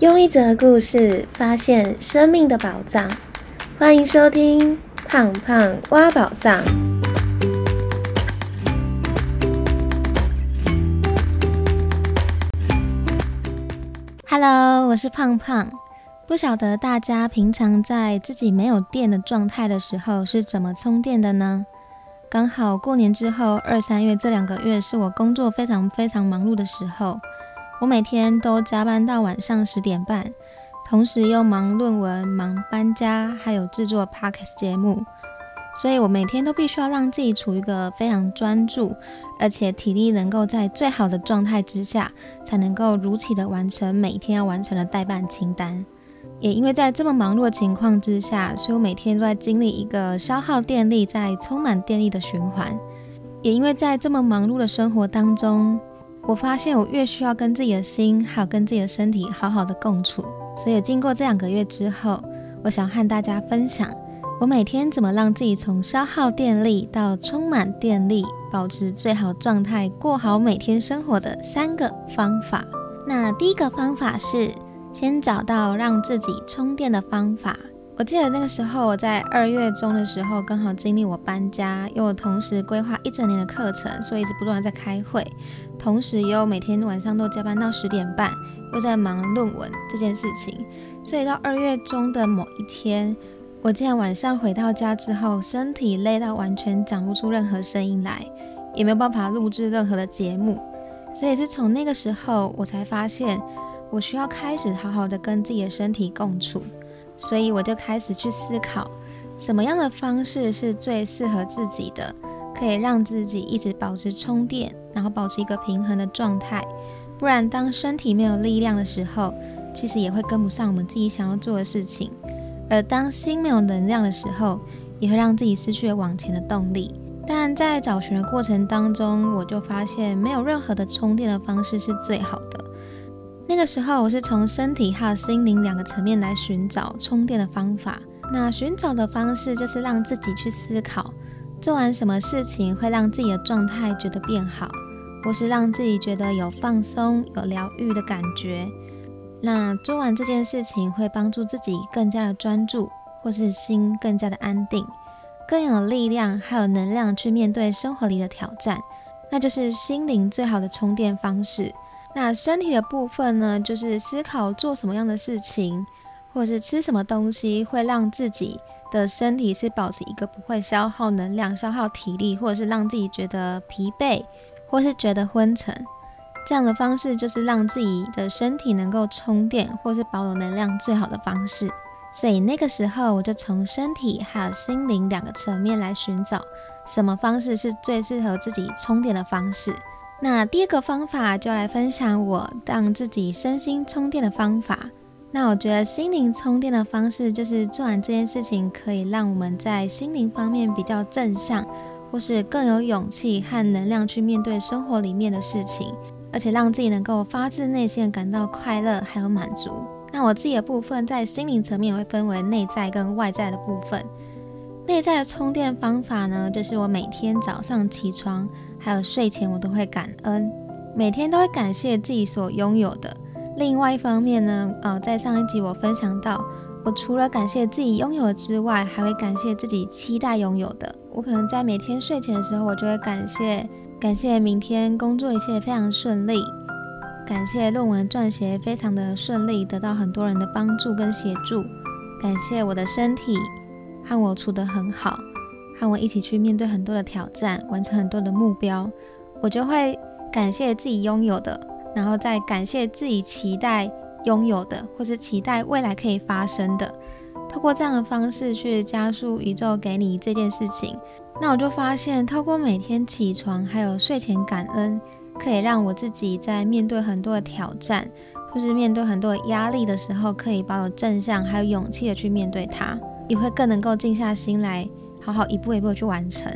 用一则故事发现生命的宝藏，欢迎收听《胖胖挖宝藏》。Hello，我是胖胖。不晓得大家平常在自己没有电的状态的时候是怎么充电的呢？刚好过年之后，二三月这两个月是我工作非常非常忙碌的时候。我每天都加班到晚上十点半，同时又忙论文、忙搬家，还有制作 podcast 节目，所以我每天都必须要让自己处于一个非常专注，而且体力能够在最好的状态之下，才能够如期的完成每天要完成的代办清单。也因为在这么忙碌的情况之下，所以我每天都在经历一个消耗电力在充满电力的循环。也因为在这么忙碌的生活当中。我发现我越需要跟自己的心，还有跟自己的身体好好的共处。所以经过这两个月之后，我想和大家分享我每天怎么让自己从消耗电力到充满电力，保持最好状态，过好每天生活的三个方法。那第一个方法是先找到让自己充电的方法。我记得那个时候，我在二月中的时候，刚好经历我搬家，因为我同时规划一整年的课程，所以一直不断的在开会，同时又每天晚上都加班到十点半，又在忙论文这件事情，所以到二月中的某一天，我竟然晚上回到家之后，身体累到完全讲不出任何声音来，也没有办法录制任何的节目，所以是从那个时候，我才发现我需要开始好好的跟自己的身体共处。所以我就开始去思考，什么样的方式是最适合自己的，可以让自己一直保持充电，然后保持一个平衡的状态。不然，当身体没有力量的时候，其实也会跟不上我们自己想要做的事情。而当心没有能量的时候，也会让自己失去了往前的动力。但在找寻的过程当中，我就发现没有任何的充电的方式是最好的。那个时候，我是从身体还有心灵两个层面来寻找充电的方法。那寻找的方式就是让自己去思考，做完什么事情会让自己的状态觉得变好，或是让自己觉得有放松、有疗愈的感觉。那做完这件事情会帮助自己更加的专注，或是心更加的安定，更有力量还有能量去面对生活里的挑战。那就是心灵最好的充电方式。那身体的部分呢，就是思考做什么样的事情，或者是吃什么东西，会让自己的身体是保持一个不会消耗能量、消耗体力，或者是让自己觉得疲惫，或是觉得昏沉。这样的方式就是让自己的身体能够充电，或是保有能量最好的方式。所以那个时候，我就从身体还有心灵两个层面来寻找，什么方式是最适合自己充电的方式。那第二个方法就来分享我让自己身心充电的方法。那我觉得心灵充电的方式就是做完这件事情，可以让我们在心灵方面比较正向，或是更有勇气和能量去面对生活里面的事情，而且让自己能够发自内心感到快乐还有满足。那我自己的部分在心灵层面会分为内在跟外在的部分。内在的充电方法呢，就是我每天早上起床。还有睡前我都会感恩，每天都会感谢自己所拥有的。另外一方面呢，呃，在上一集我分享到，我除了感谢自己拥有之外，还会感谢自己期待拥有的。我可能在每天睡前的时候，我就会感谢，感谢明天工作一切非常顺利，感谢论文撰写非常的顺利，得到很多人的帮助跟协助，感谢我的身体和我处得很好。和我一起去面对很多的挑战，完成很多的目标，我就会感谢自己拥有的，然后再感谢自己期待拥有的，或是期待未来可以发生的。透过这样的方式去加速宇宙给你这件事情，那我就发现，透过每天起床还有睡前感恩，可以让我自己在面对很多的挑战，或是面对很多的压力的时候，可以保有正向还有勇气的去面对它，也会更能够静下心来。好好一步一步去完成。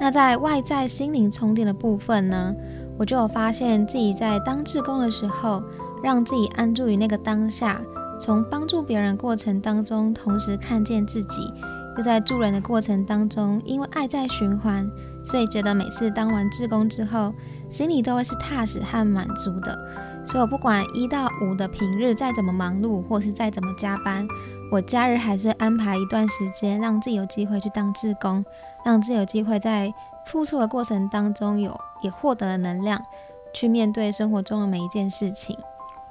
那在外在心灵充电的部分呢，我就有发现自己在当志工的时候，让自己安住于那个当下，从帮助别人过程当中，同时看见自己，又在助人的过程当中，因为爱在循环，所以觉得每次当完志工之后，心里都会是踏实和满足的。所以我不管一到五的平日再怎么忙碌，或是再怎么加班，我假日还是会安排一段时间，让自己有机会去当志工，让自己有机会在付出的过程当中有也获得了能量，去面对生活中的每一件事情。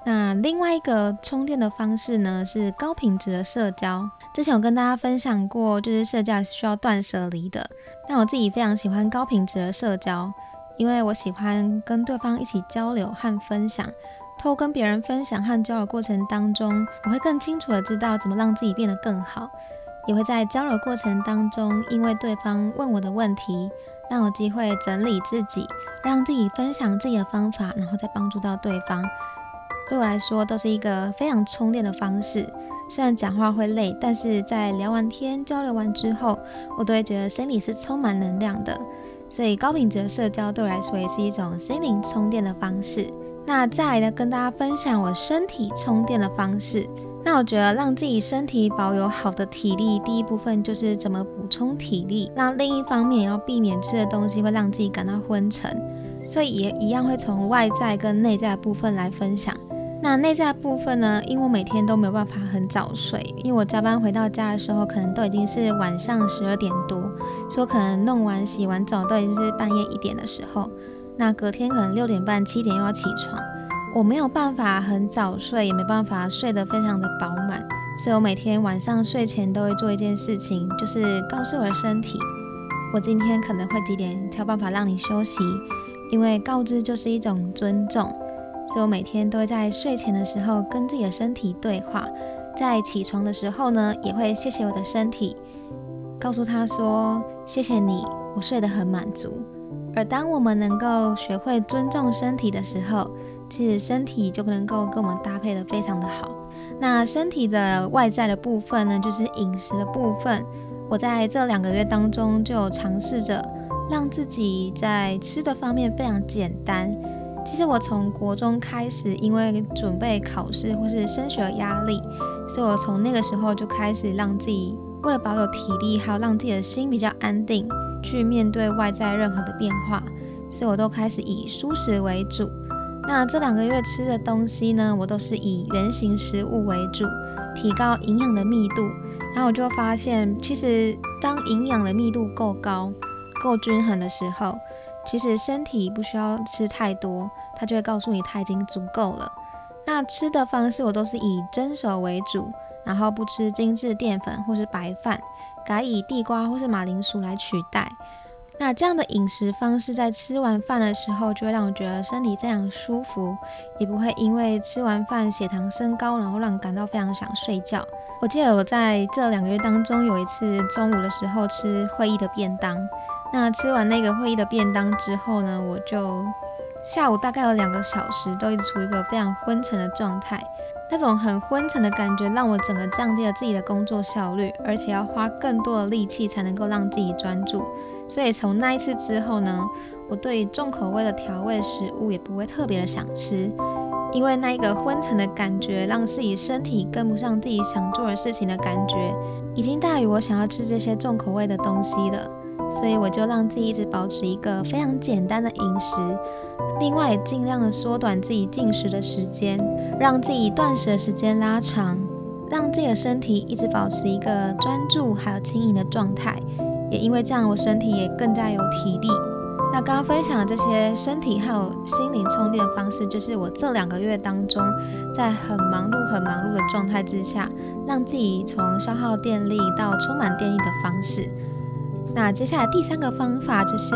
那另外一个充电的方式呢，是高品质的社交。之前有跟大家分享过，就是社交是需要断舍离的。但我自己非常喜欢高品质的社交，因为我喜欢跟对方一起交流和分享。透跟别人分享和交流过程当中，我会更清楚的知道怎么让自己变得更好，也会在交流过程当中，因为对方问我的问题，让我机会整理自己，让自己分享自己的方法，然后再帮助到对方。对我来说，都是一个非常充电的方式。虽然讲话会累，但是在聊完天、交流完之后，我都会觉得心里是充满能量的。所以，高品质的社交对我来说也是一种心灵充电的方式。那再来呢，跟大家分享我身体充电的方式。那我觉得让自己身体保有好的体力，第一部分就是怎么补充体力。那另一方面，要避免吃的东西会让自己感到昏沉。所以也一样会从外在跟内在的部分来分享。那内在部分呢？因为我每天都没有办法很早睡，因为我加班回到家的时候，可能都已经是晚上十二点多，所以可能弄完洗完澡都已经是半夜一点的时候。那隔天可能六点半七点又要起床，我没有办法很早睡，也没办法睡得非常的饱满，所以我每天晚上睡前都会做一件事情，就是告诉我的身体，我今天可能会几点才有办法让你休息，因为告知就是一种尊重。所以我每天都会在睡前的时候跟自己的身体对话，在起床的时候呢，也会谢谢我的身体，告诉他说：“谢谢你，我睡得很满足。”而当我们能够学会尊重身体的时候，其实身体就能够跟我们搭配的非常的好。那身体的外在的部分呢，就是饮食的部分。我在这两个月当中就尝试着让自己在吃的方面非常简单。其实我从国中开始，因为准备考试或是升学压力，所以我从那个时候就开始让自己为了保有体力，还有让自己的心比较安定，去面对外在任何的变化，所以我都开始以蔬食为主。那这两个月吃的东西呢，我都是以原形食物为主，提高营养的密度。然后我就发现，其实当营养的密度够高、够均衡的时候，其实身体不需要吃太多，它就会告诉你它已经足够了。那吃的方式我都是以蒸熟为主，然后不吃精致淀粉或是白饭，改以地瓜或是马铃薯来取代。那这样的饮食方式在吃完饭的时候，就会让我觉得身体非常舒服，也不会因为吃完饭血糖升高，然后让感到非常想睡觉。我记得我在这两个月当中有一次中午的时候吃会议的便当。那吃完那个会议的便当之后呢，我就下午大概有两个小时都一直处于一个非常昏沉的状态。那种很昏沉的感觉让我整个降低了自己的工作效率，而且要花更多的力气才能够让自己专注。所以从那一次之后呢，我对重口味的调味食物也不会特别的想吃，因为那一个昏沉的感觉让自己身体跟不上自己想做的事情的感觉，已经大于我想要吃这些重口味的东西了。所以我就让自己一直保持一个非常简单的饮食，另外也尽量的缩短自己进食的时间，让自己断食的时间拉长，让自己的身体一直保持一个专注还有轻盈的状态。也因为这样，我身体也更加有体力。那刚刚分享的这些身体还有心灵充电的方式，就是我这两个月当中，在很忙碌、很忙碌的状态之下，让自己从消耗电力到充满电力的方式。那接下来第三个方法就是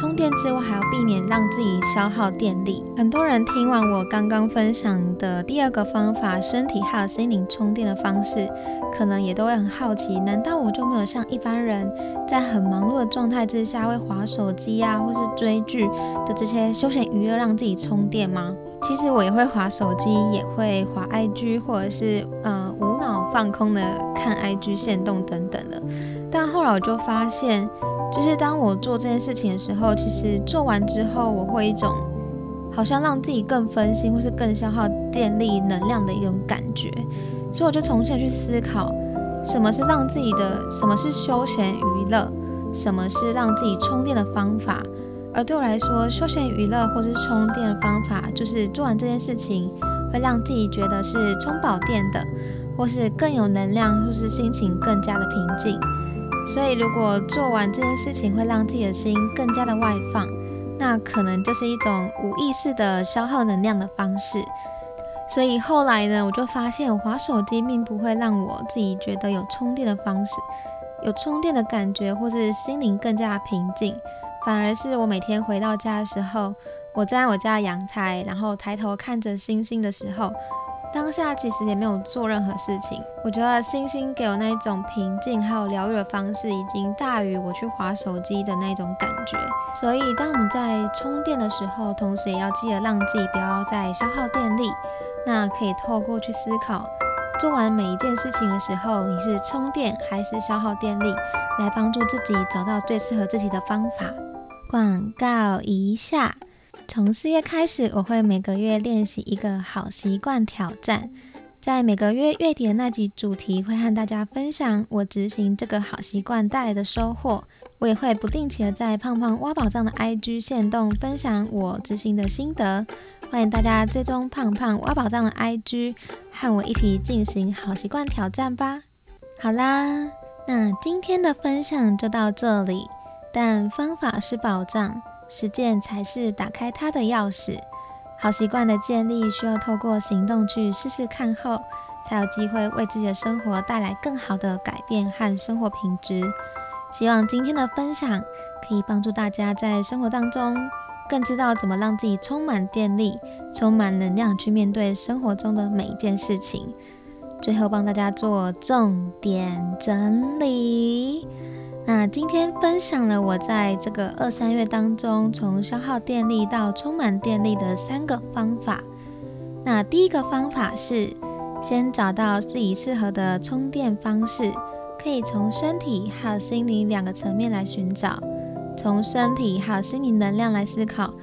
充电之外，还要避免让自己消耗电力。很多人听完我刚刚分享的第二个方法，身体还有心灵充电的方式，可能也都会很好奇：难道我就没有像一般人在很忙碌的状态之下，会划手机啊，或是追剧的这些休闲娱乐让自己充电吗？其实我也会划手机，也会划 IG，或者是呃无脑放空的看 IG 线动等等的。但后来我就发现，就是当我做这件事情的时候，其实做完之后，我会一种好像让自己更分心，或是更消耗电力能量的一种感觉。所以我就重新去思考，什么是让自己的，什么是休闲娱乐，什么是让自己充电的方法。而对我来说，休闲娱乐或是充电的方法，就是做完这件事情会让自己觉得是充饱电的，或是更有能量，或是心情更加的平静。所以，如果做完这件事情会让自己的心更加的外放，那可能就是一种无意识的消耗能量的方式。所以后来呢，我就发现，我滑手机并不会让我自己觉得有充电的方式，有充电的感觉，或是心灵更加平静。反而是我每天回到家的时候，我站在我家阳台，然后抬头看着星星的时候。当下其实也没有做任何事情，我觉得星星给我那一种平静还有疗愈的方式，已经大于我去划手机的那种感觉。所以，当我们在充电的时候，同时也要记得让自己不要再消耗电力。那可以透过去思考，做完每一件事情的时候，你是充电还是消耗电力，来帮助自己找到最适合自己的方法。广告一下。从四月开始，我会每个月练习一个好习惯挑战。在每个月月底的那集主题，会和大家分享我执行这个好习惯带来的收获。我也会不定期的在胖胖挖宝藏的 IG 线动分享我执行的心得。欢迎大家追踪胖胖挖宝藏的 IG，和我一起进行好习惯挑战吧。好啦，那今天的分享就到这里。但方法是宝藏。实践才是打开它的钥匙。好习惯的建立需要透过行动去试试看后，才有机会为自己的生活带来更好的改变和生活品质。希望今天的分享可以帮助大家在生活当中更知道怎么让自己充满电力、充满能量去面对生活中的每一件事情。最后帮大家做重点整理。那今天分享了我在这个二三月当中，从消耗电力到充满电力的三个方法。那第一个方法是先找到自己适合的充电方式，可以从身体还有心灵两个层面来寻找，从身体还有心灵能量来思考，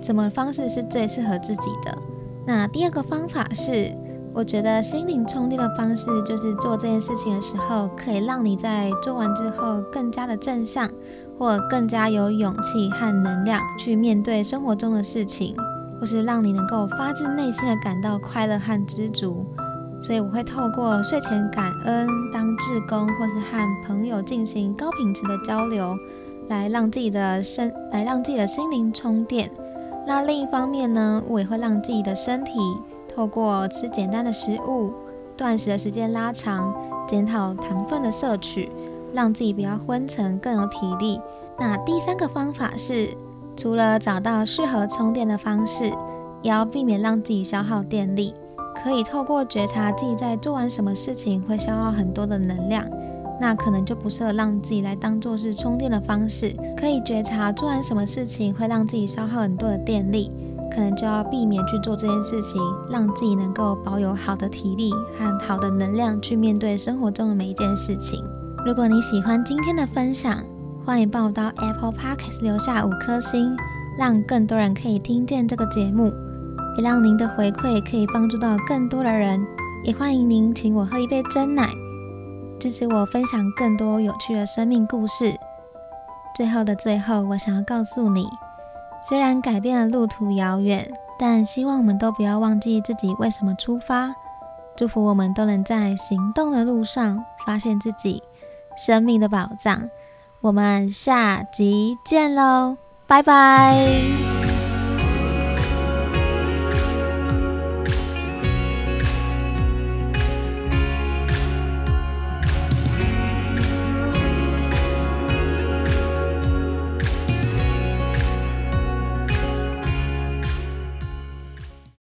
什么方式是最适合自己的。那第二个方法是。我觉得心灵充电的方式，就是做这件事情的时候，可以让你在做完之后更加的正向，或更加有勇气和能量去面对生活中的事情，或是让你能够发自内心的感到快乐和知足。所以我会透过睡前感恩、当志工，或是和朋友进行高品质的交流，来让自己的身，来让自己的心灵充电。那另一方面呢，我也会让自己的身体。透过吃简单的食物，断食的时间拉长，检讨糖分的摄取，让自己不要昏沉，更有体力。那第三个方法是，除了找到适合充电的方式，也要避免让自己消耗电力。可以透过觉察自己在做完什么事情会消耗很多的能量，那可能就不适合让自己来当做是充电的方式。可以觉察做完什么事情会让自己消耗很多的电力。可能就要避免去做这件事情，让自己能够保有好的体力和好的能量去面对生活中的每一件事情。如果你喜欢今天的分享，欢迎帮我到 Apple Podcast 留下五颗星，让更多人可以听见这个节目，也让您的回馈可以帮助到更多的人。也欢迎您请我喝一杯真奶，支持我分享更多有趣的生命故事。最后的最后，我想要告诉你。虽然改变的路途遥远，但希望我们都不要忘记自己为什么出发。祝福我们都能在行动的路上发现自己生命的宝藏。我们下集见喽，拜拜。